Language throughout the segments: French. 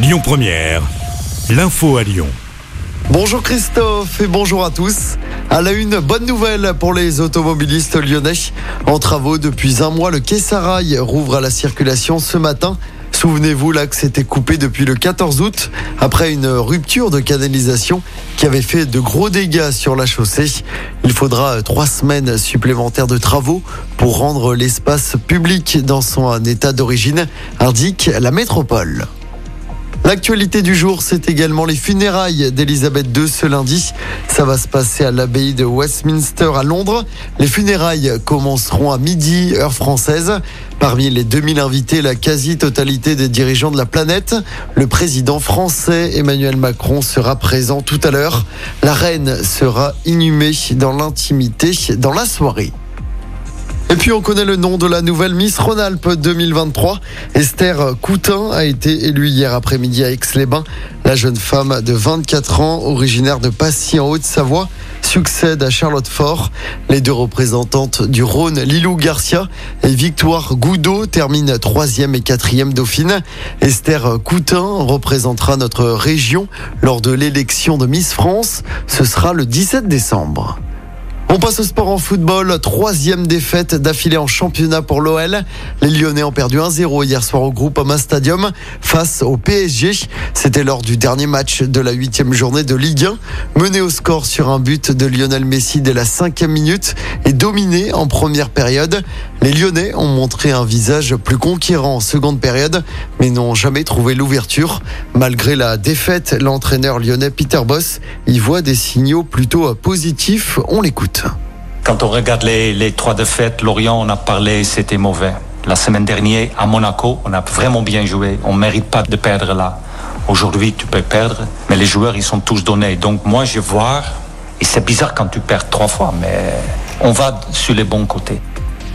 Lyon Première, l'info à Lyon. Bonjour Christophe et bonjour à tous. À la une, bonne nouvelle pour les automobilistes lyonnais. En travaux depuis un mois, le quai Sarail rouvre à la circulation ce matin. Souvenez-vous, l'axe était coupé depuis le 14 août après une rupture de canalisation qui avait fait de gros dégâts sur la chaussée. Il faudra trois semaines supplémentaires de travaux pour rendre l'espace public dans son état d'origine, indique la métropole. L'actualité du jour, c'est également les funérailles d'Elisabeth II ce lundi. Ça va se passer à l'abbaye de Westminster à Londres. Les funérailles commenceront à midi, heure française. Parmi les 2000 invités, la quasi-totalité des dirigeants de la planète. Le président français Emmanuel Macron sera présent tout à l'heure. La reine sera inhumée dans l'intimité dans la soirée. Et puis on connaît le nom de la nouvelle Miss Rhône-Alpes 2023. Esther Coutin a été élue hier après-midi à Aix-les-Bains. La jeune femme de 24 ans, originaire de Passy en Haute-Savoie, succède à Charlotte Fort. Les deux représentantes du Rhône, Lilou Garcia et Victoire Goudot, terminent troisième et quatrième dauphine. Esther Coutin représentera notre région lors de l'élection de Miss France. Ce sera le 17 décembre. On passe au sport en football. Troisième défaite d'affilée en championnat pour l'OL. Les Lyonnais ont perdu 1-0 hier soir au groupe Ama Stadium face au PSG. C'était lors du dernier match de la huitième journée de Ligue 1. Mené au score sur un but de Lionel Messi dès la cinquième minute et dominé en première période. Les Lyonnais ont montré un visage plus conquérant en seconde période, mais n'ont jamais trouvé l'ouverture. Malgré la défaite, l'entraîneur lyonnais Peter Boss y voit des signaux plutôt positifs. On l'écoute. Quand on regarde les, trois défaites, Lorient, on a parlé, c'était mauvais. La semaine dernière, à Monaco, on a vraiment bien joué. On ne mérite pas de perdre là. Aujourd'hui, tu peux perdre, mais les joueurs, ils sont tous donnés. Donc moi, je vois, et c'est bizarre quand tu perds trois fois, mais on va sur les bons côtés.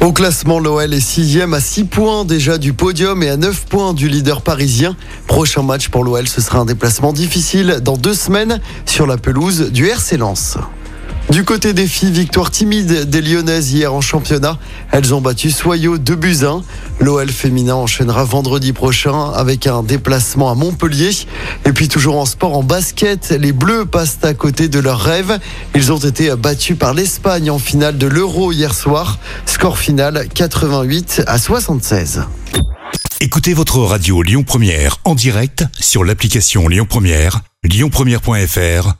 Au classement, l'OL est sixième à 6 points déjà du podium et à 9 points du leader parisien. Prochain match pour l'OL, ce sera un déplacement difficile dans deux semaines sur la pelouse du RC Lens. Du côté des filles, victoire timide des Lyonnaises hier en championnat. Elles ont battu Soyaux de buts L'OL féminin enchaînera vendredi prochain avec un déplacement à Montpellier. Et puis toujours en sport, en basket, les Bleus passent à côté de leurs rêves. Ils ont été battus par l'Espagne en finale de l'Euro hier soir. Score final 88 à 76. Écoutez votre radio Lyon Première en direct sur l'application Lyon Première, lyonpremière.fr